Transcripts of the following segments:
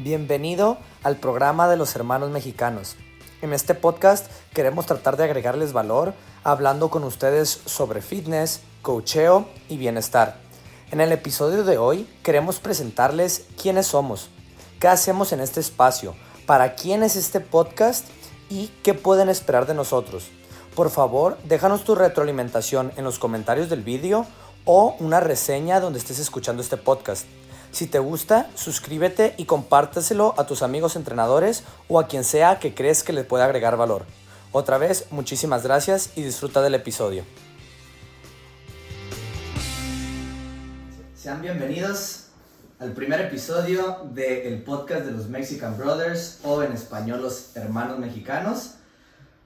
Bienvenido al programa de los hermanos mexicanos. En este podcast queremos tratar de agregarles valor hablando con ustedes sobre fitness, coacheo y bienestar. En el episodio de hoy queremos presentarles quiénes somos, qué hacemos en este espacio, para quién es este podcast y qué pueden esperar de nosotros. Por favor, déjanos tu retroalimentación en los comentarios del vídeo o una reseña donde estés escuchando este podcast. Si te gusta, suscríbete y compárteselo a tus amigos entrenadores o a quien sea que crees que le pueda agregar valor. Otra vez, muchísimas gracias y disfruta del episodio. Sean bienvenidos al primer episodio del podcast de los Mexican Brothers o en español los hermanos mexicanos.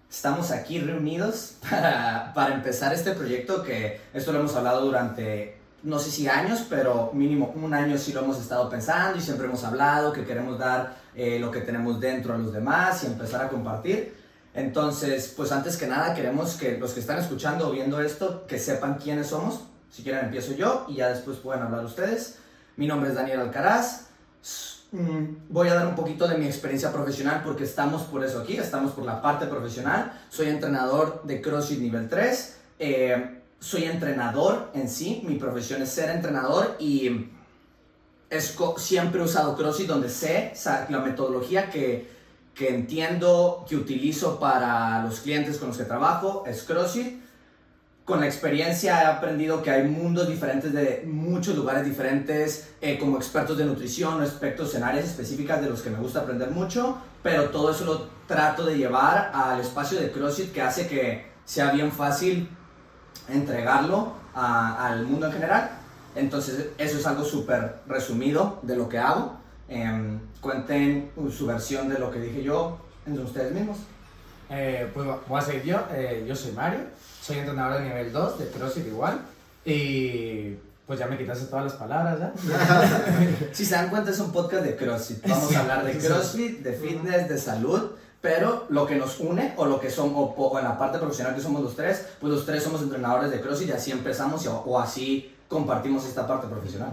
Estamos aquí reunidos para, para empezar este proyecto que esto lo hemos hablado durante no sé si años, pero mínimo un año sí lo hemos estado pensando y siempre hemos hablado que queremos dar eh, lo que tenemos dentro a los demás y empezar a compartir. Entonces, pues antes que nada queremos que los que están escuchando o viendo esto, que sepan quiénes somos. Si quieren empiezo yo y ya después pueden hablar ustedes. Mi nombre es Daniel Alcaraz. Mm, voy a dar un poquito de mi experiencia profesional porque estamos por eso aquí, estamos por la parte profesional. Soy entrenador de CrossFit nivel 3. Eh, soy entrenador en sí, mi profesión es ser entrenador y es, siempre he usado CrossFit donde sé la metodología que, que entiendo, que utilizo para los clientes con los que trabajo, es CrossFit. Con la experiencia he aprendido que hay mundos diferentes de muchos lugares diferentes, eh, como expertos de nutrición o expertos en áreas específicas de los que me gusta aprender mucho, pero todo eso lo trato de llevar al espacio de CrossFit que hace que sea bien fácil entregarlo al mundo en general. Entonces, eso es algo súper resumido de lo que hago. Em, cuenten su versión de lo que dije yo entre ustedes mismos. Eh, pues voy a seguir yo. Eh, yo soy Mario, soy entrenador de nivel 2 de CrossFit igual. Y pues ya me quitaste todas las palabras, ¿ya? si se dan cuenta, es un podcast de CrossFit. Vamos a hablar de CrossFit, de fitness, de salud pero lo que nos une o lo que somos, o, en la parte profesional que somos los tres, pues los tres somos entrenadores de CrossFit y así empezamos o, así compartimos esta parte profesional.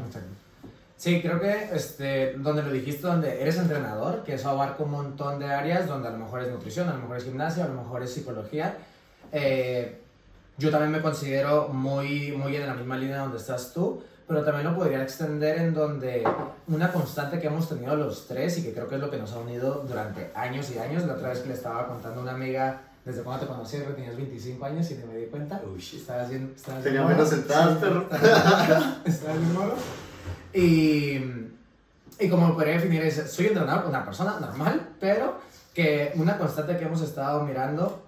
Sí, creo que este, donde lo dijiste, donde eres entrenador, que eso abarca un montón de áreas, donde a lo mejor es nutrición, a lo mejor es gimnasia, a lo mejor es psicología. Eh, yo también me considero muy, muy en la misma línea donde estás tú, pero también lo podría extender en donde una constante que hemos tenido los tres y que creo que es lo que nos ha unido durante años y años, la otra vez que le estaba contando a una amiga desde cuando te conocí, tenías 25 años y me di cuenta. Uy, estabas bien. Estabas Tenía menos sentadas, perro. estabas bien moro. Y, y como podría definir es, soy entrenador, una persona normal, pero que una constante que hemos estado mirando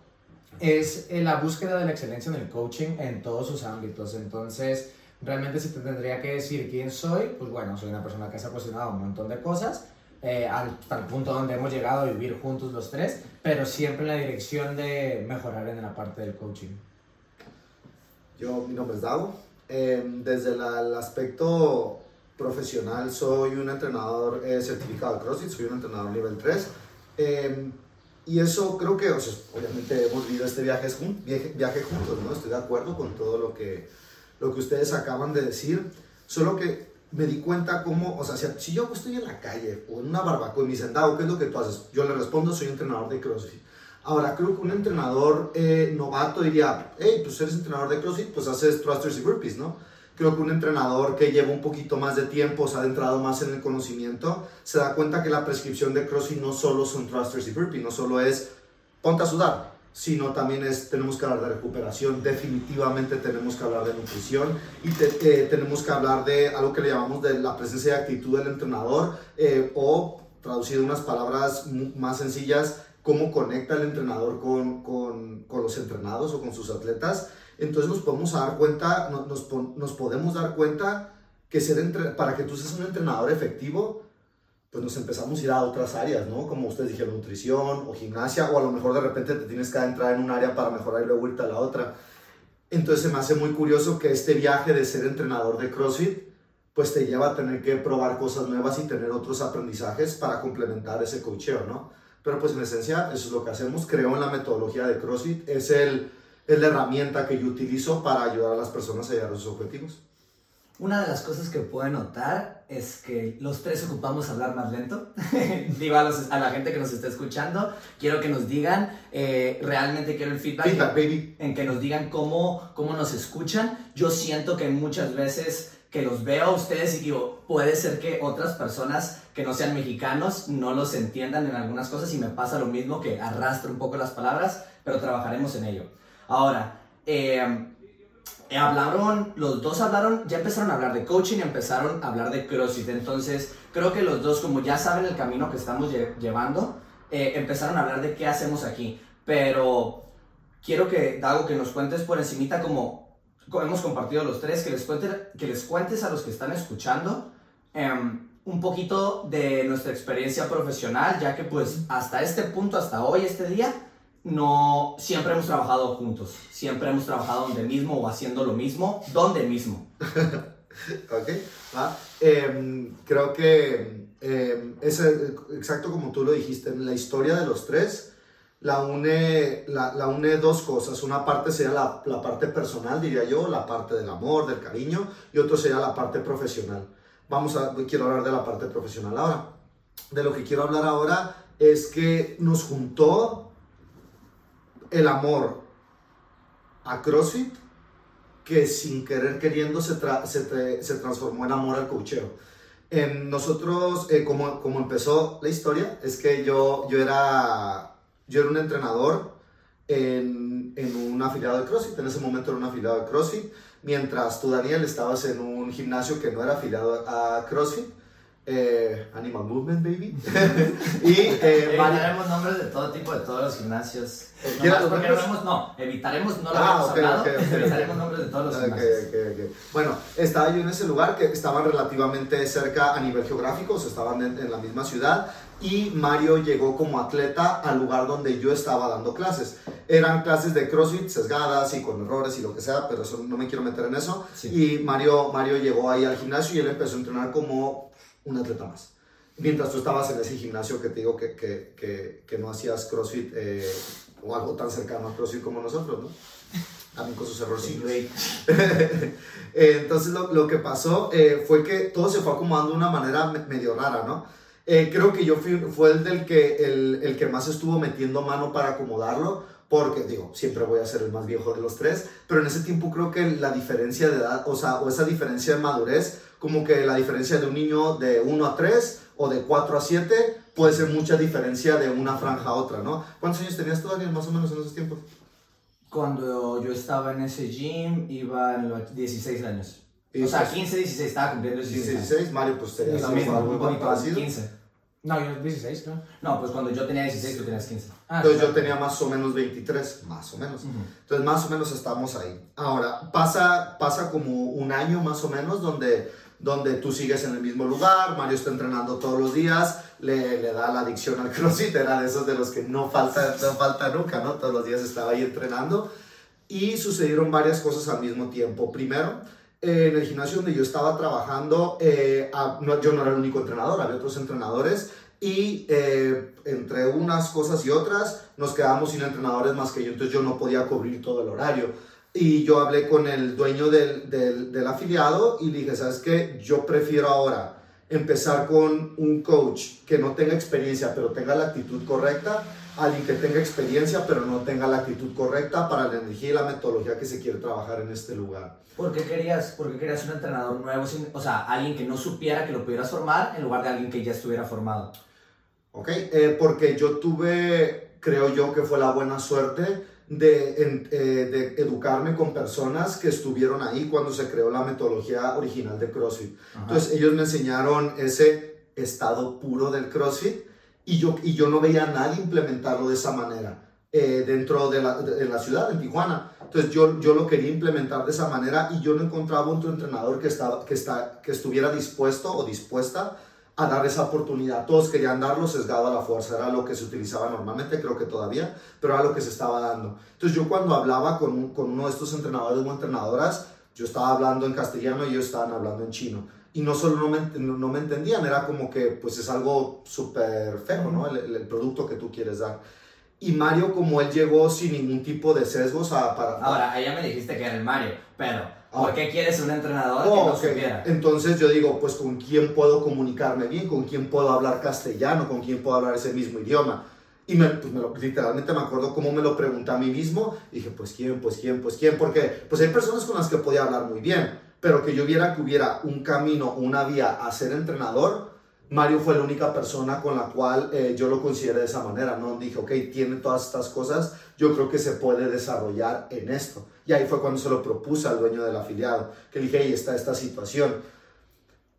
es la búsqueda de la excelencia en el coaching en todos sus ámbitos. Entonces, Realmente si te tendría que decir quién soy, pues bueno, soy una persona que se ha cuestionado un montón de cosas, eh, hasta el punto donde hemos llegado a vivir juntos los tres, pero siempre en la dirección de mejorar en la parte del coaching. Yo, mi nombre es Dago. Em, desde el aspecto profesional, soy un entrenador eh, certificado de CrossFit, soy un entrenador nivel 3. Em, y eso creo que, o sea, obviamente hemos vivido este viaje, viaje, viaje juntos, ¿no? Estoy de acuerdo con todo lo que, lo que ustedes acaban de decir, solo que me di cuenta cómo, o sea, si, yo estoy en la calle o en una barbacoa y me dicen, ¿qué es lo que tú haces? Yo le respondo, soy entrenador de CrossFit. Ahora, creo que un entrenador eh, novato diría, hey, pues eres entrenador de CrossFit, pues haces thrusters y burpees, ¿no? Creo que un entrenador que lleva un poquito más de tiempo, se ha adentrado más en el conocimiento, se da cuenta que la prescripción de CrossFit no solo son thrusters y burpees, no solo es ponte a sudar, sino también es, tenemos que hablar de recuperación, definitivamente tenemos que hablar de nutrición y eh, tenemos que hablar de algo que le llamamos de la presencia de actitud del entrenador eh, o, traducido unas palabras más sencillas, cómo conecta el entrenador con, con, con, los entrenados o con sus atletas. Entonces nos podemos dar cuenta, nos, nos podemos dar cuenta que ser para que tú seas un entrenador efectivo, pues nos empezamos a ir a otras áreas, ¿no? Como ustedes dijeron, nutrición o gimnasia, o a lo mejor de repente te tienes que entrar en un área para mejorar y luego irte a la otra. Entonces se me hace muy curioso que este viaje de ser entrenador de CrossFit, pues te lleva a tener que probar cosas nuevas y tener otros aprendizajes para complementar ese cocheo, ¿no? Pero pues en esencia eso es lo que hacemos. Creo en la metodología de CrossFit, es, el, es la herramienta que yo utilizo para ayudar a las personas a llegar a sus objetivos. Una de las cosas que puedo notar es que los tres ocupamos hablar más lento. Digo a, los- a la gente que nos está escuchando, quiero que nos digan, eh, realmente quiero el feedback, Feedback, baby. en que nos digan cómo, cómo nos escuchan. Yo siento que muchas veces que los veo a ustedes y digo, puede ser que otras personas que no sean mexicanos no los entiendan en algunas cosas y me pasa lo mismo que arrastro un poco las palabras, pero trabajaremos en ello. Ahora, eh, hablaron, los dos hablaron, ya empezaron a hablar de coaching empezaron a hablar de CrossFit. Entonces, creo que los dos, como ya saben el camino que estamos lle- llevando, eh, empezaron a hablar de qué hacemos aquí. Pero quiero que, Dago, que nos cuentes por encimita como, como hemos compartido los tres, que les, cuente- que les cuentes a los que están escuchando em, un poquito de nuestra experiencia profesional, ya que pues hasta este punto, hasta hoy, este día, no siempre hemos trabajado juntos, siempre hemos trabajado donde mismo o haciendo lo mismo, donde mismo. Ok, va. Em, creo que em, es eh, exacto como tú lo dijiste, la historia de los tres la une, la, une dos cosas. Una parte sería la, la parte personal, diría yo, la parte del amor, del cariño, y otro sería la parte profesional. Vamos a, quiero hablar de la parte profesional ahora. De lo que quiero hablar ahora es que nos juntó el amor a CrossFit que sin querer queriendo se, se, tra- se transformó en amor al cocheo. Nosotros, eh, como, como empezó la historia, es que yo, yo, era, yo era un entrenador en, en un afiliado de CrossFit, en ese momento era un afiliado de CrossFit, mientras tú, Daniel, estabas en un gimnasio que no era afiliado a CrossFit, eh, Animal Movement, baby. y eh, Evitaremos nombres de todo tipo, de todos los gimnasios. Eh, No, ¿quieres más los porque no, no, evitaremos, no lo Ah, habíamos ok, hablado, ok, ok, evitaremos nombres de todos los gimnasios. Bueno, estaba yo en ese lugar que estaban relativamente cerca a nivel geográfico, o sea, estaban en, en la misma ciudad y Mario llegó como atleta al lugar donde yo estaba dando clases. Eran clases de CrossFit sesgadas y con errores y lo que sea, pero eso no me quiero meter en eso. Sí. Y Mario, Mario llegó ahí al gimnasio y él empezó a entrenar como un atleta más. Mientras tú estabas en ese gimnasio que te digo que, que, que, que no hacías CrossFit eh, o algo tan cercano a CrossFit como nosotros, ¿no? También con sus errorcillos. Eh, Entonces lo, lo que pasó eh, fue que todo se fue acomodando de una manera me- medio rara, ¿no? Eh, creo que yo fui, fue el del que, el, el que más estuvo metiendo mano para acomodarlo, porque digo, siempre voy a ser el más viejo de los tres, pero en ese tiempo creo que la diferencia de edad, o sea, o esa diferencia de madurez, como que la diferencia de un niño de 1 a 3 o de 4 a 7 puede ser mucha diferencia de una franja a otra, ¿no? ¿Cuántos años tenías tú, Daniel, más o menos en esos tiempos? Cuando yo estaba en ese gym, iba en los 16 años. Y o sea, pues- 15, 16, estaba cumpliendo 16. 16, Mario, pues años. Lo mismo, algo más, parecido. 15. No, yo 16, ¿no? No, pues cuando yo tenía 16, tú tenías 15. Ah, Entonces yo claro. tenía más o menos 23, más o menos. Ujú. Entonces más o menos estamos ahí. Ahora, pasa, pasa como un año más o menos donde, donde tú sigues en el mismo lugar, Mario está entrenando todos los días, le, le da la adicción al CrossFit, era de esos de los que no falta, no falta nunca, ¿no? Todos los días estaba ahí entrenando. Y sucedieron varias cosas al mismo tiempo. Primero, eh, en el gimnasio donde yo estaba trabajando, eh, ah, no, yo no era el único entrenador, había otros entrenadores y eh, entre unas cosas y otras nos quedamos sin entrenadores más que yo, entonces yo no podía cubrir todo el horario. Y yo hablé con el dueño del, del, del afiliado y le dije, ¿sabes qué? Yo prefiero ahora empezar con un coach que no tenga experiencia pero tenga la actitud correcta, alguien que tenga experiencia pero no tenga la actitud correcta para la energía y la metodología que se quiere trabajar en este lugar. ¿Por qué querías, por qué querías un entrenador nuevo? sin- o sea, alguien que no supiera que lo pudieras formar en lugar de alguien que ya estuviera formado. ¿Ok? Eh, porque yo tuve, creo yo que fue la buena suerte de, en- eh, de educarme con personas que estuvieron ahí cuando se creó la metodología original de CrossFit. Ajá. Entonces ellos me enseñaron ese estado puro del CrossFit y yo, y yo no veía a nadie implementarlo de esa manera eh, dentro de la, de la ciudad, en Tijuana. Entonces yo, yo lo quería implementar de esa manera y yo no encontraba otro entrenador que, estaba, que, está, que estuviera dispuesto o dispuesta a dar esa oportunidad. Todos querían darlo sesgado a la fuerza, era lo que se utilizaba normalmente, creo que todavía, pero era lo que se estaba dando. Entonces yo cuando hablaba con, un- con uno de estos entrenadores o entrenadoras, yo estaba hablando en castellano y ellos estaban hablando en chino. Y no solo no me, no, me entendían, era como que pues es algo súper feo, ¿no? El, el- producto que tú quieres dar. Y Mario, como él llegó sin ningún tipo de sesgos a, para... Ahora, ya me dijiste que era el Mario, pero ¿Por Ah. qué quieres un entrenador que Oh, no ok. supiera? Entonces yo digo, pues con quién puedo comunicarme bien, con quién puedo hablar castellano, con quién puedo hablar ese mismo idioma. Y me, pues me lo, literalmente me acuerdo cómo me lo pregunté a mí mismo. Dije, pues quién, pues quién, pues quién. Porque pues hay personas con las que podía hablar muy bien. Pero que yo viera que hubiera un camino, una vía a ser entrenador, Mario fue la única persona con la cual eh, yo lo consideré de esa manera, ¿no? Dije, ok, tiene todas estas cosas, yo creo que se puede desarrollar en esto. Y ahí fue cuando se lo propuse al dueño del afiliado, que le dije, hey, está esta situación.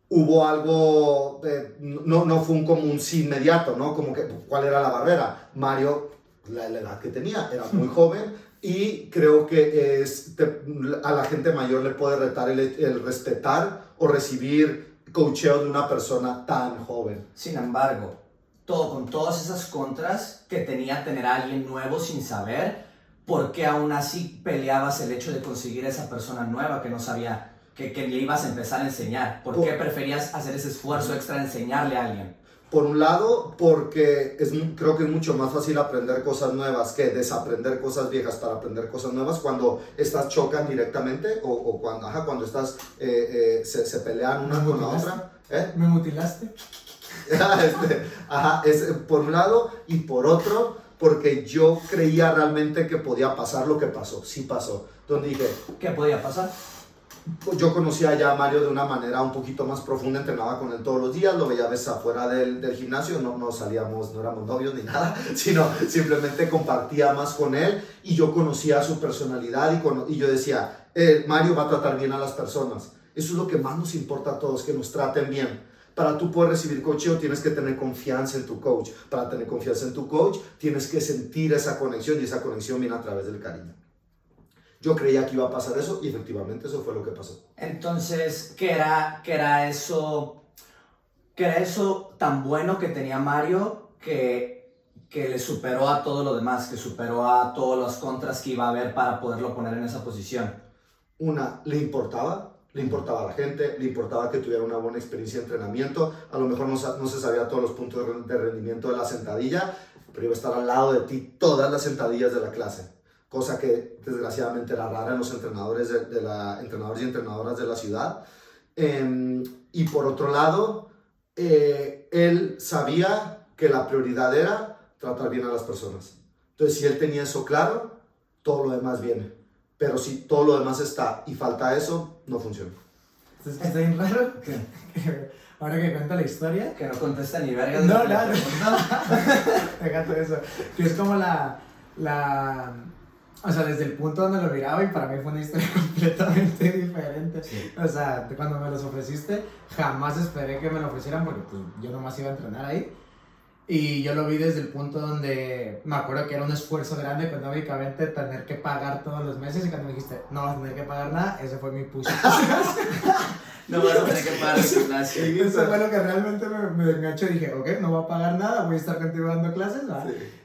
Hubo algo, eh, no, no fue un, como un sí inmediato, ¿no? Como que, ¿cuál era la barrera? Mario, la, la edad que tenía, era muy joven y creo que es, te- a la gente mayor le puede retar el, el respetar o recibir coacheo de una persona tan joven. Sin embargo, todo, con todas esas contras que tenía tener a alguien nuevo sin saber, ¿por qué aún así peleabas el hecho de conseguir esa persona nueva que no sabía que, que le ibas a empezar a enseñar? ¿Por qué Por- preferías hacer ese esfuerzo extra de enseñarle a alguien? Por un lado, porque es, creo que es mucho más fácil aprender cosas nuevas que desaprender cosas viejas para aprender cosas nuevas cuando estas chocan directamente o, o cuando, ajá, cuando estas eh, eh, se, se pelean una con la otra. ¿Eh? ¿Me mutilaste? Este, ajá, es eh, por un lado y por otro, porque yo creía realmente que podía pasar lo que pasó, sí pasó. Donde dije, ¿Qué podía pasar? Pues, yo conocía ya a Mario de una manera un poquito más profunda, entrenaba con él todos los días, lo veía a veces afuera del, del gimnasio, no, no salíamos, no éramos novios ni nada, sino simplemente compartía más con él y yo conocía su personalidad y, cono- y yo decía, eh, Mario va a tratar bien a las personas. Eso es lo que más nos importa a todos, que nos traten bien. Para tú poder recibir coaching tienes que tener confianza en tu coach. Para tener confianza en tu coach tienes que sentir esa conexión y esa conexión viene a través del cariño. Yo creía que iba a pasar eso y efectivamente eso fue lo que pasó. Entonces, ¿qué era, qué era eso? ¿Qué era eso tan bueno que tenía Mario que, que le superó a todo lo demás, que superó a todas las contras que iba a haber para poderlo poner en esa posición? Una, le importaba, le importaba a la gente, le importaba que tuviera una buena experiencia de entrenamiento, a lo mejor no, no se sabía todos los puntos de rendimiento de la sentadilla, pero iba a estar al lado de ti todas las sentadillas de la clase, cosa que desgraciadamente era rara en los entrenadores, de, de la, entrenadores y entrenadoras de la ciudad. Em, y por otro lado, eh, él sabía que la prioridad era tratar bien a las personas. Entonces, si él tenía eso claro, todo lo demás viene. Pero si todo lo demás está y falta eso, no funciona. Es que está bien raro. que- Ahora que cuenta la historia. Que no contesta ni verga. No, no, no. Déjate eso. Que es como la, la. O sea, desde el punto donde lo miraba y para mí fue una historia completamente diferente. Sí. O sea, cuando me los ofreciste, jamás esperé que me lo ofrecieran porque pues, yo nomás iba a entrenar ahí. Y yo lo vi desde el punto donde me acuerdo que era un esfuerzo grande económicamente tener que pagar todos los meses y cuando me dijiste, no vas a tener que pagar nada, ese fue mi push. No vas a tener que pagar el gimnasio. Eso fue lo que realmente me, me enganchó. Dije, ok, no voy a pagar nada, voy a estar contigo dando clases.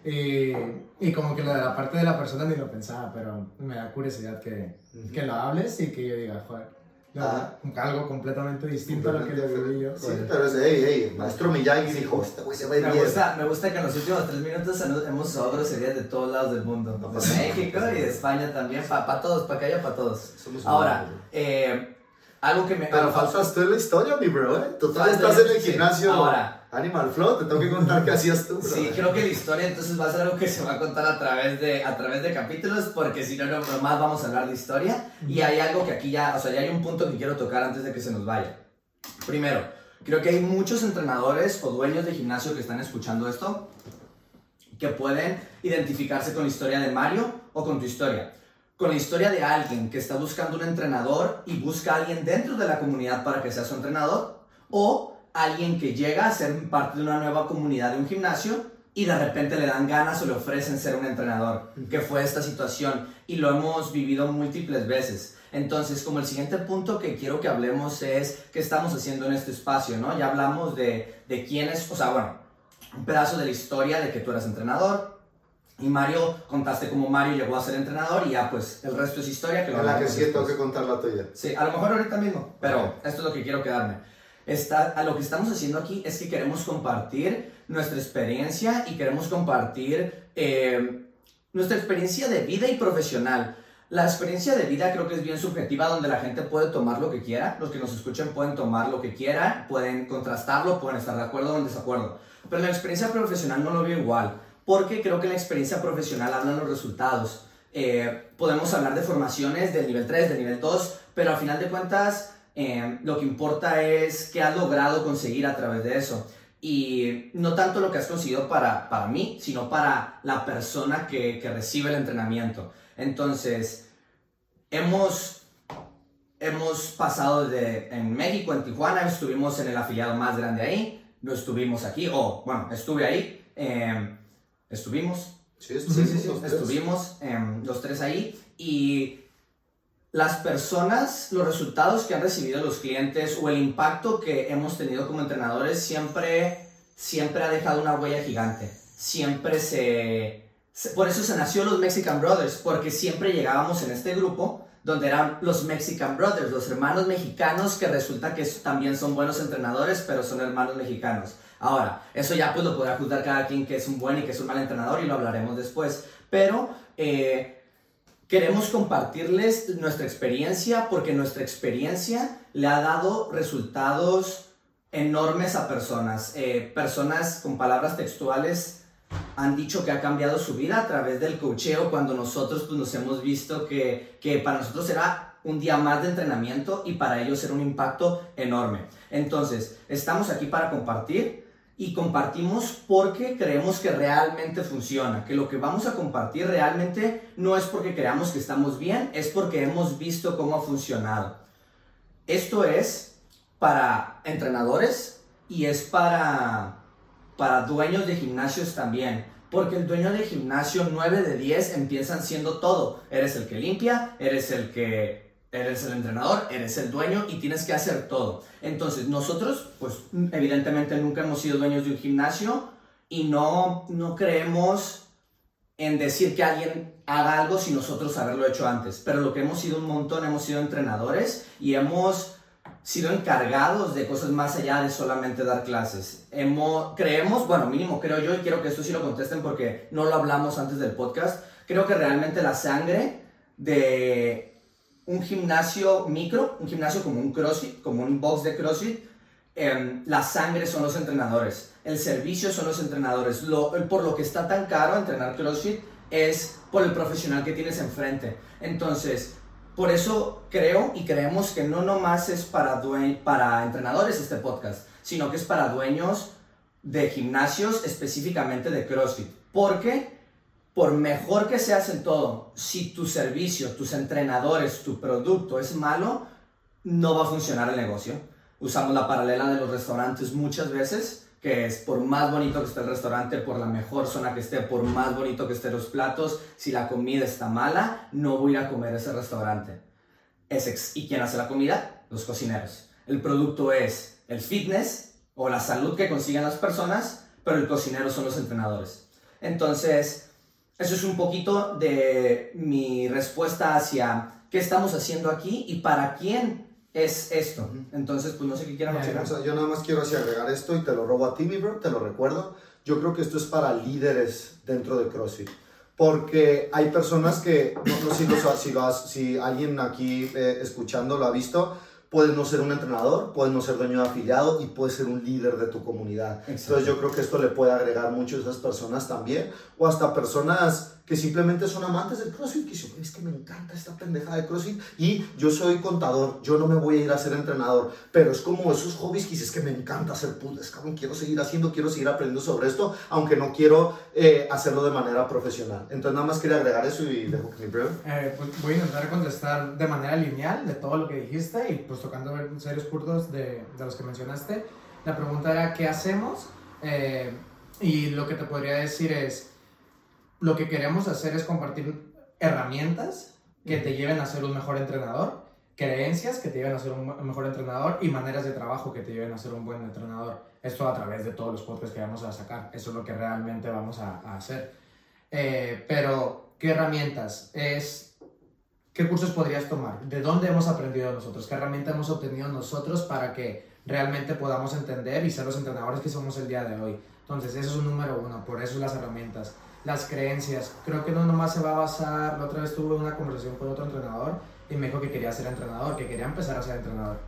Y, y como que lo de la parte de la persona ni lo pensaba, pero me da curiosidad que, que lo hables y que yo diga, joder, Ah. algo completamente distinto a lo que le viví yo. Sí, pero es, hey, hey, maestro Miyagi dijo, este güey se va a ir Me gusta, me gusta que en los últimos tres minutos hemos- usado groserías de todos lados del mundo. No De. México y de España también. Para todos, para que haya para todos. Somos Ahora, humanos, eh, algo que me... Pero faltas tú en la historia, mi bro, ¿eh? Tú todavía estás en el sí. gimnasio Ahora. Animal Flow, te tengo que contar qué hacías tú, bro. Sí, creo que la historia entonces va a ser algo que se va a contar a través de, a través de capítulos, porque si no, no, nomás vamos a hablar de historia. Y hay algo que aquí ya, o sea, ya hay un punto que quiero tocar antes de que se nos vaya. Primero, creo que hay muchos entrenadores o dueños de gimnasio que están escuchando esto que pueden identificarse con la historia de Mario o con tu historia. Con la historia de alguien que está buscando un entrenador y busca a alguien dentro de la comunidad para que sea su entrenador, o alguien que llega a ser parte de una nueva comunidad de un gimnasio y de repente le dan ganas o le ofrecen ser un entrenador, que fue esta situación y lo hemos vivido múltiples veces. Entonces, como el siguiente punto que quiero que hablemos es qué estamos haciendo en este espacio, ¿no? Ya hablamos de, de quién es, o sea, bueno, un pedazo de la historia de que tú eras entrenador y Mario, contaste cómo Mario llegó a ser entrenador y ya pues el resto es historia que lo la que sí tengo que contar la tuya. Sí, a lo mejor ahorita mismo, pero esto es lo que quiero quedarme. Está, a lo que estamos haciendo aquí es que queremos compartir nuestra experiencia y queremos compartir eh, nuestra experiencia de vida y profesional. la experiencia de vida creo que es bien subjetiva, donde la gente puede tomar lo que quiera. Los que nos escuchen pueden tomar lo que quieran, pueden contrastarlo, pueden estar de acuerdo o en desacuerdo. Pero la experiencia profesional no lo veo igual, porque creo que la experiencia profesional hablan los resultados. Eh, podemos hablar de formaciones del nivel 3, del nivel 2, pero al final de cuentas eh, lo que importa es qué has logrado conseguir a través de eso. Y no tanto lo que has conseguido para, para mí, sino para la persona que, que recibe el entrenamiento. Entonces, hemos, hemos pasado de, en México, en Tijuana, estuvimos en el afiliado más grande ahí, no estuvimos aquí, o bueno, estuve ahí, eh, estuvimos, Sí, estuvimos. los tres. estuvimos em, los tres ahí y las personas, los resultados que han recibido los clientes o el impacto que hemos tenido como entrenadores siempre, siempre ha dejado una huella gigante. Siempre se, Por eso se nació los Mexican Brothers, porque siempre llegábamos en este grupo donde eran los Mexican Brothers, los hermanos mexicanos que resulta que también son buenos entrenadores, pero son hermanos mexicanos. Ahora, eso ya pues lo podrá juzgar cada quien que es un buen y que es un mal entrenador y lo hablaremos después. Pero eh, queremos compartirles nuestra experiencia porque nuestra experiencia le ha dado resultados enormes a personas. Eh, personas con palabras textuales han dicho que ha cambiado su vida a través del cocheo cuando nosotros pues, nos hemos visto que, que para nosotros era un día más de entrenamiento y para ellos era un impacto enorme. Entonces, estamos aquí para compartir y compartimos porque creemos que realmente funciona, que lo que vamos a compartir realmente no es porque creamos que estamos bien, es porque hemos visto cómo ha funcionado. Esto es para entrenadores y es para, para dueños de gimnasios también. Porque el dueño de gimnasio 9 de 10 empiezan siendo todo. Eres el que limpia, eres el que eres el entrenador, eres el dueño y tienes que hacer todo. Entonces, nosotros, pues evidentemente nunca hemos sido dueños de un gimnasio y no, no creemos en decir que alguien haga algo sin nosotros haberlo hecho antes. Pero lo que hemos sido un montón, hemos sido entrenadores y hemos sido encargados de cosas más allá de solamente dar clases. Hemos, creemos, bueno, mínimo creo yo, y quiero que esto sí lo contesten porque no lo hablamos antes del podcast, creo que realmente la sangre de un gimnasio micro, un gimnasio como un CrossFit, como un box de CrossFit, em, la sangre son los entrenadores, el servicio son los entrenadores. Lo, por lo que está tan caro entrenar CrossFit es por el profesional que tienes enfrente. Entonces, por eso creo y creemos que no nomás es para, para entrenadores este podcast, sino que es para dueños de gimnasios, específicamente de CrossFit. Porque por mejor que seas en todo, si tu servicio, tus entrenadores, tu producto es malo, no va a funcionar el negocio. Usamos la paralela de los restaurantes muchas veces, que es por más bonito que esté el restaurante, por la mejor zona que esté, por más bonito que estén los platos, si la comida está mala, no voy a ir a comer ese restaurante. ¿Y quién hace la comida? Los cocineros. El producto es el fitness o la salud que consiguen las personas, pero el cocinero son los entrenadores. Entonces, eso es un poquito de mi respuesta hacia qué estamos haciendo aquí y para quién es esto. Entonces, pues no sé qué quieran mencionar. O sea, yo nada más quiero así agregar esto y te lo robo a ti, mi bro, te lo recuerdo. Yo creo que esto es para líderes dentro de CrossFit. Porque hay personas que, no, no sé si, lo- si, lo has- si alguien aquí eh, escuchando lo ha visto, puedes no ser un entrenador, puedes no ser dueño de afiliado y puedes ser un líder de tu comunidad. Exacto. Entonces yo creo que esto le puede agregar mucho a esas personas también, o hasta personas que simplemente son amantes del CrossFit, que dicen, es que me encanta esta pendejada de CrossFit y yo soy contador, yo no me voy a ir a ser entrenador, pero es como esos hobbies que dices, es que me encanta hacer puzzles, cabrón, quiero seguir haciendo, quiero seguir aprendiendo sobre esto, aunque no quiero eh, hacerlo de manera profesional. Entonces nada más quería agregar eso y dejo que mi. Eh, pues voy a intentar contestar de manera lineal de todo lo que dijiste y pues tocando serios puntos de, de los que mencionaste. La pregunta era, ¿qué hacemos? Eh, y lo que te podría decir es, lo que queremos hacer es compartir herramientas que te lleven a ser un mejor entrenador, creencias que te lleven a ser un mejor entrenador y maneras de trabajo que te lleven a ser un buen entrenador. Esto a través de todos los podcasts que vamos a sacar. Eso es lo que realmente vamos a, a hacer. Eh, pero, ¿qué herramientas? Es, ¿Qué cursos podrías tomar? ¿De dónde hemos aprendido nosotros? ¿Qué herramienta hemos obtenido nosotros para que realmente podamos entender y ser los entrenadores que somos el día de hoy? Entonces, eso es un número uno, por eso las herramientas. Las creencias. Creo que no nomás se va a basar, la otra vez tuve una conversación con otro entrenador y me dijo que quería ser entrenador, que quería empezar a ser entrenador.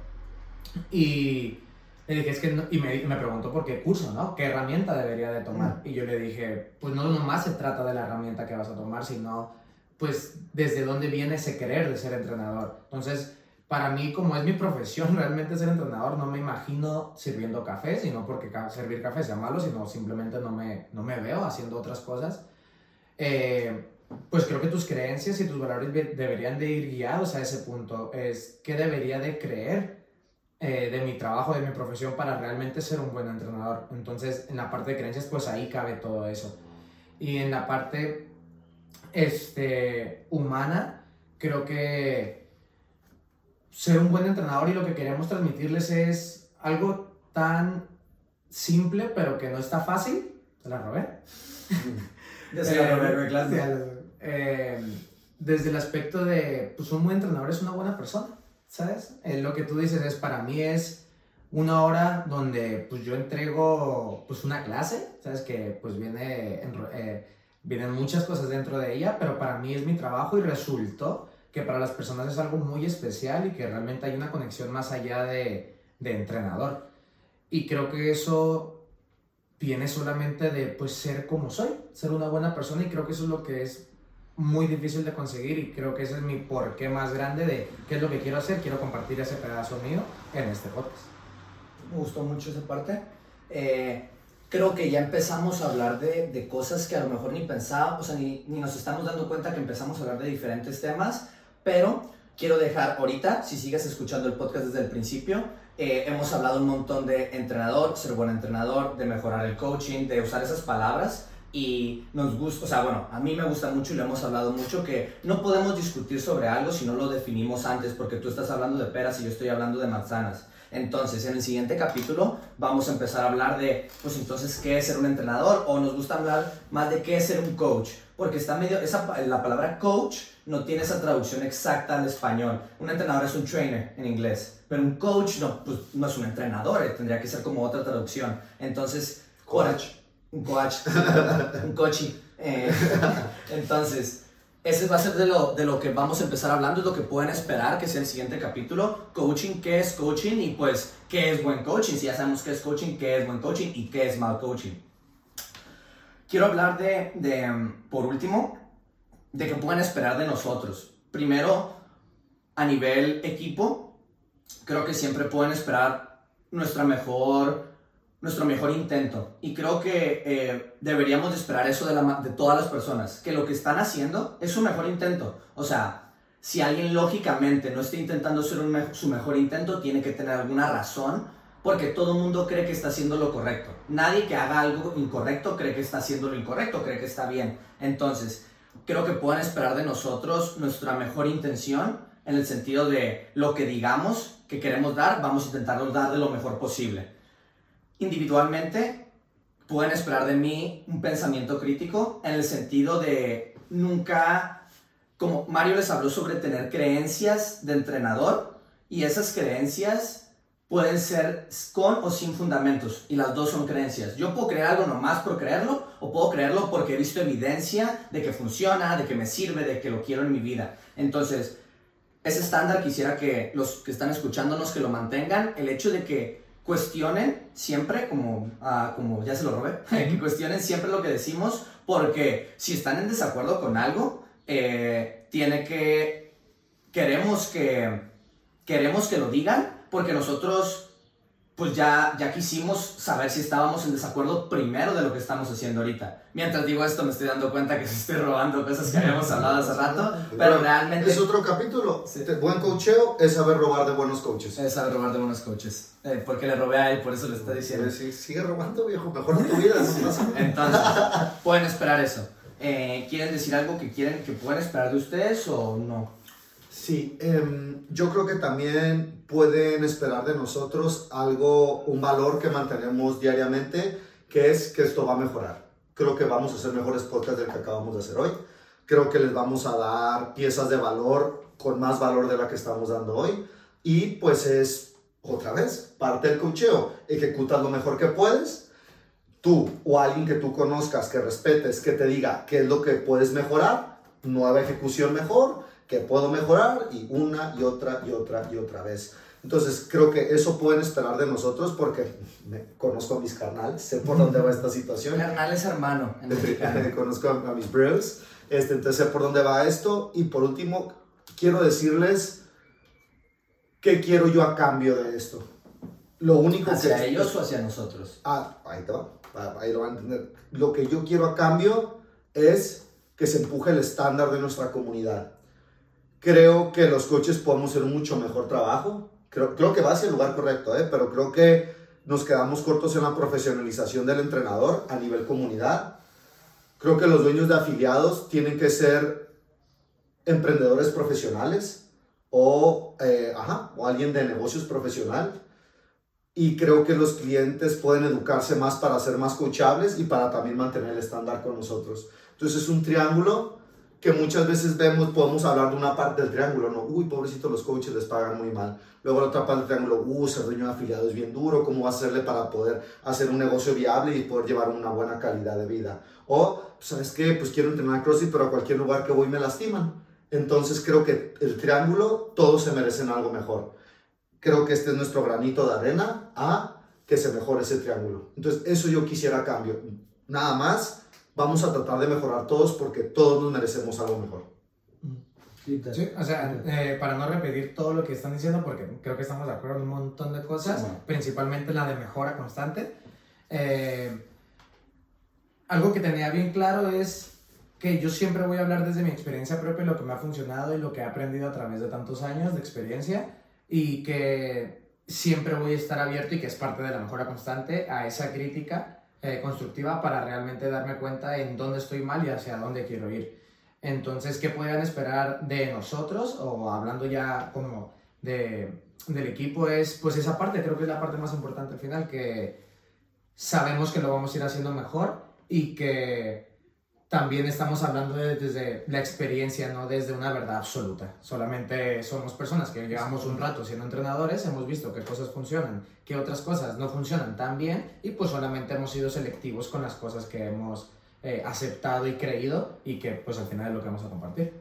Y le dije, es que, no, y, me, me preguntó por qué curso, ¿no? ¿Qué herramienta debería de tomar? Y yo le dije, pues no nomás se trata de la herramienta que vas a tomar, sino pues desde dónde viene ese querer de ser entrenador. Entonces, para mí, como es mi profesión realmente ser entrenador, no me imagino sirviendo café, sino porque servir café sea malo, sino simplemente no me, no me veo haciendo otras cosas. Eh, pues creo que tus creencias y tus valores deberían de ir guiados a ese punto. Es qué debería de creer eh, de mi trabajo, de mi profesión para realmente ser un buen entrenador. Entonces, en la parte de creencias, pues ahí cabe todo eso. Y en la parte este, humana, creo que ser un buen entrenador y lo que queremos transmitirles es algo tan simple, pero que no está fácil. ¿Se la robé? Ya se la robé, eh, desde el aspecto de, pues un buen entrenador es una buena persona, ¿sabes? Eh, lo que tú dices es, para mí es una hora donde pues yo entrego pues una clase, ¿sabes? Que pues viene, eh, vienen muchas cosas dentro de ella, pero para mí es mi trabajo y resultó que para las personas es algo muy especial y que realmente hay una conexión más allá de, de entrenador. Y creo que eso viene solamente de pues ser como soy, ser una buena persona y creo que eso es lo que es muy difícil de conseguir y creo que ese es mi porqué más grande de qué es lo que quiero hacer, quiero compartir ese pedazo mío en este podcast. Me gustó mucho esa parte. Eh, creo que ya empezamos a hablar de, de, cosas que a lo mejor ni pensábamos, o sea, ni, ni, nos estamos dando cuenta que empezamos a hablar de diferentes temas, pero quiero dejar ahorita, si sigues escuchando el podcast desde el principio, eh, hemos hablado un montón de entrenador, ser buen entrenador, de mejorar el coaching, de usar esas palabras y nos gusta, o sea, bueno, a mí me gusta mucho y lo hemos hablado mucho que no podemos discutir sobre algo si no lo definimos antes, porque tú estás hablando de peras y yo estoy hablando de manzanas. Entonces, en el siguiente capítulo vamos a empezar a hablar de, pues entonces, ¿qué es ser un entrenador? O nos gusta hablar más de qué es ser un coach, porque está medio, esa, la palabra coach no tiene esa traducción exacta al español. Un entrenador es un trainer en inglés, pero un coach no, pues, no es un entrenador, eh, tendría que ser como otra traducción. Entonces, coach. Un coach, un cochi. Eh, entonces, ese va a ser de lo, de lo que vamos a empezar hablando, es lo que pueden esperar que sea el siguiente capítulo. Coaching, ¿qué es coaching? Y pues, ¿qué es buen coaching? Si ya sabemos qué es coaching, ¿qué es buen coaching? Y qué es mal coaching. Quiero hablar de, de por último, de qué pueden esperar de nosotros. Primero, a nivel equipo, creo que siempre pueden esperar nuestra mejor, nuestro mejor intento. Y creo que eh, deberíamos de esperar eso de, todas las personas, que lo que están haciendo es su mejor intento. O sea, si alguien lógicamente no está intentando ser su mejor intento, tiene que tener alguna razón, porque todo el mundo cree que está haciendo lo correcto. Nadie que haga algo incorrecto cree que está haciendo lo incorrecto, cree que está bien. Entonces, creo que pueden esperar de nosotros nuestra mejor intención en el sentido de lo que digamos que queremos dar, vamos a intentarlo dar de lo mejor posible. Individualmente, pueden esperar de mí un pensamiento crítico en el sentido de nunca, como Mario les habló sobre tener creencias de entrenador y esas creencias pueden ser con o sin fundamentos y las dos son creencias. Yo puedo creer algo nomás por creerlo o puedo creerlo porque he visto evidencia de que funciona, de que me sirve, de que lo quiero en mi vida. Entonces, ese estándar quisiera que los que están escuchándonos que lo mantengan, el hecho de que cuestionen siempre, como, uh, como ya se lo robé, que cuestionen siempre lo que decimos porque si están en desacuerdo con algo, eh, tiene que, queremos que, queremos que lo digan porque nosotros pues ya, ya quisimos saber si estábamos en desacuerdo primero de lo que estamos haciendo ahorita. Mientras digo esto me estoy dando cuenta que se estoy robando cosas que habíamos hablado hace rato, pero realmente... Es otro capítulo. Sí. Buen coacheo es saber robar de buenos coaches. Es saber robar de buenos coaches. Eh, porque le robé a él, por eso le está diciendo. Sí, sigue robando, viejo. Mejor tu vida. ¿no? Entonces, pueden esperar eso. Eh, ¿Quieren decir algo que quieren que pueden esperar de ustedes o no? Sí, eh, yo creo que también pueden esperar de nosotros algo, un valor que mantenemos diariamente, que es que esto va a mejorar. Creo que vamos a hacer mejores podcasts del que acabamos de hacer hoy. Creo que les vamos a dar piezas de valor con más valor de la que estamos dando hoy. Y pues es, otra vez, parte del cocheo. Ejecutas lo mejor que puedes. tú o alguien que tú conozcas, que respetes, que te diga qué es lo que puedes mejorar, nueva ejecución mejor, que puedo mejorar y una y otra y otra y otra vez. Entonces creo que eso pueden esperar de nosotros porque me, conozco a mis carnales, sé por dónde va esta situación. Carnal es hermano. en conozco a, a mis bros, este, entonces sé por dónde va esto. Y por último, quiero decirles qué quiero yo a cambio de esto. Lo único ¿Hacia que... ellos o hacia nosotros? Ah, ahí te va, ah, ahí lo van a entender. Lo que yo quiero a cambio es que se empuje el estándar de nuestra comunidad. Creo que los coaches podemos hacer un mucho mejor trabajo. Creo, creo que va hacia el lugar correcto, ¿eh? pero creo que nos quedamos cortos en la profesionalización del entrenador a nivel comunidad. Creo que los dueños de afiliados tienen que ser emprendedores profesionales o, eh, ajá, o alguien de negocios profesional. Y creo que los clientes pueden educarse más para ser más coachables y para también mantener el estándar con nosotros. Entonces es un triángulo que muchas veces vemos, podemos hablar de una parte del triángulo, ¿no? Uy, pobrecito, los coaches les pagan muy mal. Luego la otra parte del triángulo, uy, ser dueño de afiliado es bien duro, ¿cómo va a hacerle para poder hacer un negocio viable y poder llevar una buena calidad de vida? O, ¿sabes qué? Pues quiero entrenar CrossFit, pero a cualquier lugar que voy me lastiman. Entonces creo que el triángulo, todos se merecen algo mejor. Creo que este es nuestro granito de arena a que se mejore ese triángulo. Entonces eso yo quisiera cambio. Nada más, vamos a tratar de mejorar todos porque todos nos merecemos algo mejor. Sí, o sea, eh, para no repetir todo lo que están diciendo, porque creo que estamos de acuerdo en un montón de cosas, Bueno. principalmente la de mejora constante. eh, algo que tenía bien claro es que yo siempre voy a hablar desde mi experiencia propia, lo que me ha funcionado y lo que he aprendido a través de tantos años de experiencia y que siempre voy a estar abierto y que es parte de la mejora constante a esa crítica eh, constructiva para realmente darme cuenta en dónde estoy mal y hacia dónde quiero ir. Entonces, ¿qué puedan esperar de nosotros? O hablando ya como de, del equipo, es pues esa parte, creo que es la parte más importante al final, que sabemos que lo vamos a ir haciendo mejor y que también estamos hablando de- desde la experiencia, no desde una verdad absoluta. Solamente somos personas que llevamos un rato siendo entrenadores, hemos visto qué cosas funcionan, qué otras cosas no funcionan tan bien y pues solamente hemos sido selectivos con las cosas que hemos eh, aceptado y creído y que pues al final es lo que vamos a compartir.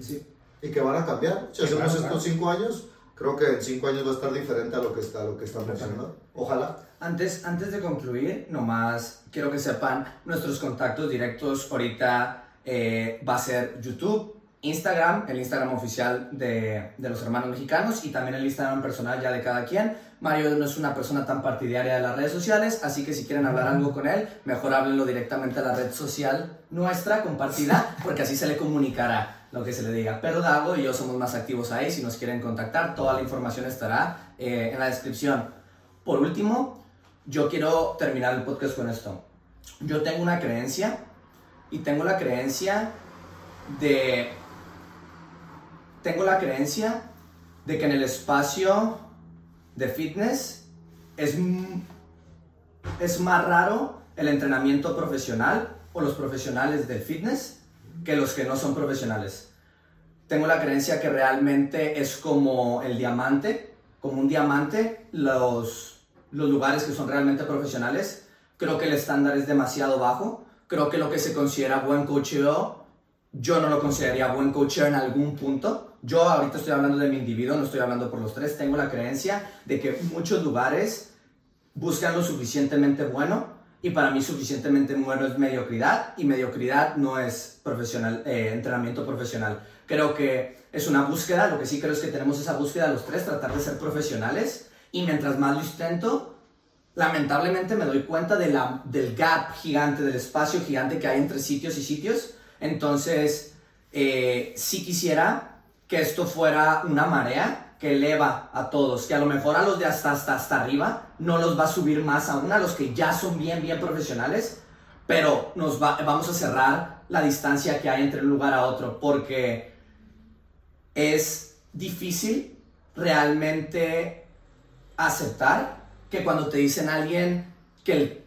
Sí. Y que van a cambiar. Si hacemos estos cinco años, creo que en cinco años va a estar diferente a lo que está, a lo que estamos haciendo. Ojalá. Antes, antes de concluir, nomás quiero que sepan nuestros contactos directos ahorita eh, va a ser YouTube, Instagram, el Instagram oficial de, de los hermanos mexicanos y también el Instagram personal ya de cada quien. Mario no es una persona tan partidaria de las redes sociales, así que si quieren hablar algo con él, mejor háblenlo directamente a la red social nuestra compartida, porque así se le comunicará lo que se le diga. Pero Dago y yo somos más activos ahí, si nos quieren contactar, toda la información estará eh, en la descripción. Por último, yo quiero terminar el podcast con esto. Yo tengo una creencia y tengo la creencia de... Tengo la creencia de que en el espacio de fitness es, es más raro el entrenamiento profesional o los profesionales del fitness que los que no son profesionales. Tengo la creencia que realmente es como el diamante, como un diamante, los, los lugares que son realmente profesionales. Creo que el estándar es demasiado bajo. Creo que lo que se considera buen coacheo, yo no lo consideraría buen coacheo en algún punto. Yo ahorita estoy hablando de mi individuo, no estoy hablando por los tres. Tengo la creencia de que muchos lugares buscan lo suficientemente bueno y para mí suficientemente bueno es mediocridad y mediocridad no es profesional, eh, entrenamiento profesional. Creo que es una búsqueda, lo que sí creo es que tenemos esa búsqueda los tres, tratar de ser profesionales y mientras más lo intento, lamentablemente me doy cuenta de la, del gap gigante, del espacio gigante que hay entre sitios y sitios. Entonces, eh, sí quisiera que esto fuera una marea que eleva a todos, que a lo mejor a los de hasta, hasta, hasta arriba no los va a subir más aún, a los que ya son bien, bien profesionales, pero nos va, vamos a cerrar la distancia que hay entre un lugar a otro, porque es difícil realmente aceptar que cuando te dicen a alguien que,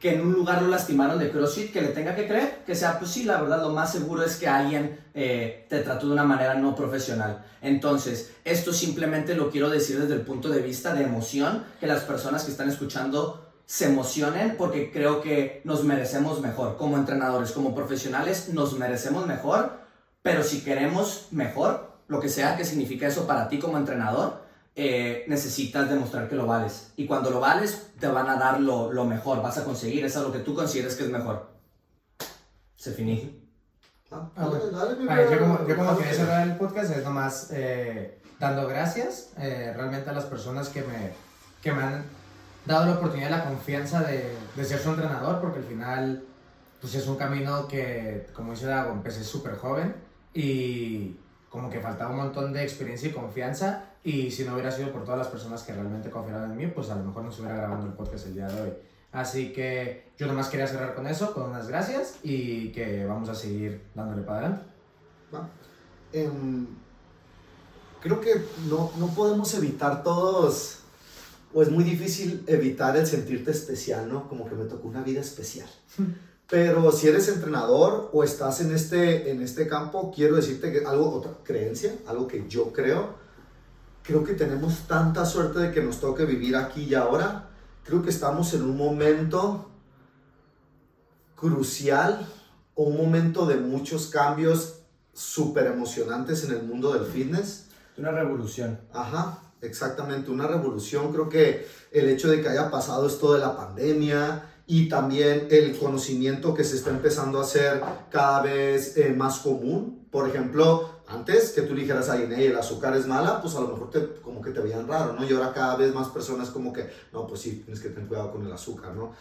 que en un lugar lo lastimaron de CrossFit, que le tenga que creer, que sea, pues sí, la verdad, lo más seguro es que alguien eh, te trató de una manera no profesional. Entonces, esto simplemente lo quiero decir desde el punto de vista de emoción, que las personas que están escuchando se emocionen porque creo que nos merecemos mejor. Como entrenadores, como profesionales, nos merecemos mejor, pero si queremos mejor, lo que sea que significa eso para ti como entrenador, eh, necesitas demostrar que lo vales. Y cuando lo vales, te van a dar lo, lo mejor, vas a conseguir eso lo que tú consideres que es mejor. Se finí. Ah, Ah, dale, bueno. yo como, yo como quería que- cerrar el podcast es nomás eh, dando gracias eh, realmente a las personas que me, que me han dado la oportunidad y la confianza de, de ser su entrenador, porque al final pues es un camino que, como dice Dago, empecé súper joven y como que faltaba un montón de experiencia y confianza y si no hubiera sido por todas las personas que realmente confiaron en mí, pues a lo mejor no estuviera grabando el podcast el día de hoy. Así que yo nomás quería cerrar con eso, con unas gracias y que vamos a seguir dándole para adelante. Va. Em, creo que no, no podemos evitar todos, o es muy difícil evitar el sentirte especial, ¿no? Como que me tocó una vida especial. Pero si eres entrenador o estás en este, en este campo, quiero decirte que algo, otra creencia, algo que yo creo, creo que tenemos tanta suerte de que nos toque vivir aquí y ahora. Creo que estamos en un momento crucial o un momento de muchos cambios súper emocionantes en el mundo del fitness. Una revolución. Ajá, exactamente, una revolución. Creo que el hecho de que haya pasado esto de la pandemia y también el conocimiento que se está empezando a hacer cada vez eh, más común. Por ejemplo, antes que tú dijeras a Inés el azúcar es mala, pues a lo mejor te, como que te veían raro, ¿no? Y ahora cada vez más personas como que, no, pues sí, tienes que tener cuidado con el azúcar, ¿no?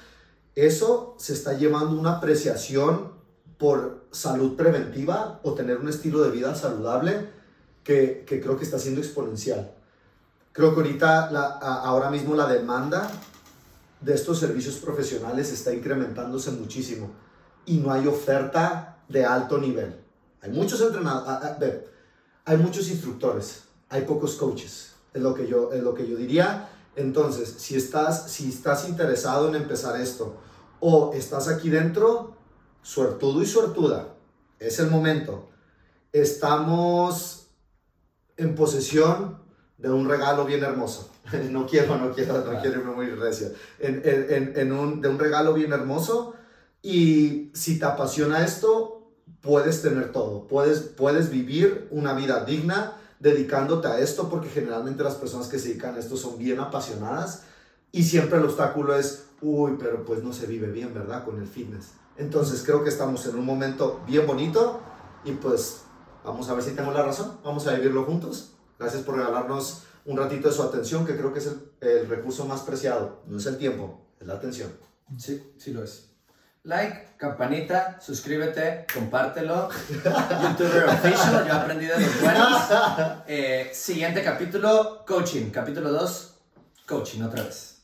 Eso se está llevando una apreciación por salud preventiva o tener un estilo de vida saludable que, que creo que está siendo exponencial. Creo que ahorita, la, ahora mismo la demanda de estos servicios profesionales está incrementándose muchísimo y no hay oferta de alto nivel. Hay muchos entrenadores, hay muchos instructores, hay pocos coaches, es lo que yo, es lo que yo diría. Entonces, si estás, si estás interesado en empezar esto o estás aquí dentro, suertudo y suertuda, es el momento. Estamos en posesión de un regalo bien hermoso. No quiero, no quiero, no quiero irme muy recio. En, en- en- en un, de un regalo bien hermoso. Y si te apasiona esto, puedes tener todo. Puedes, puedes vivir una vida digna dedicándote a esto, porque generalmente las personas que se dedican a esto son bien apasionadas. Y siempre el obstáculo es, uy, pero pues no se vive bien, ¿verdad? Con el fitness. Entonces creo que estamos en un momento bien bonito y pues vamos a ver si tengo la razón. Vamos a vivirlo juntos. Gracias por regalarnos un ratito de su atención, que creo que es el, el recurso más preciado. No es el tiempo, es la atención. Sí, sí lo es. Like, campanita, suscríbete, compártelo. YouTuber official, yo aprendí de los buenos. Eh, siguiente capítulo, coaching. Capítulo 2, coaching otra vez.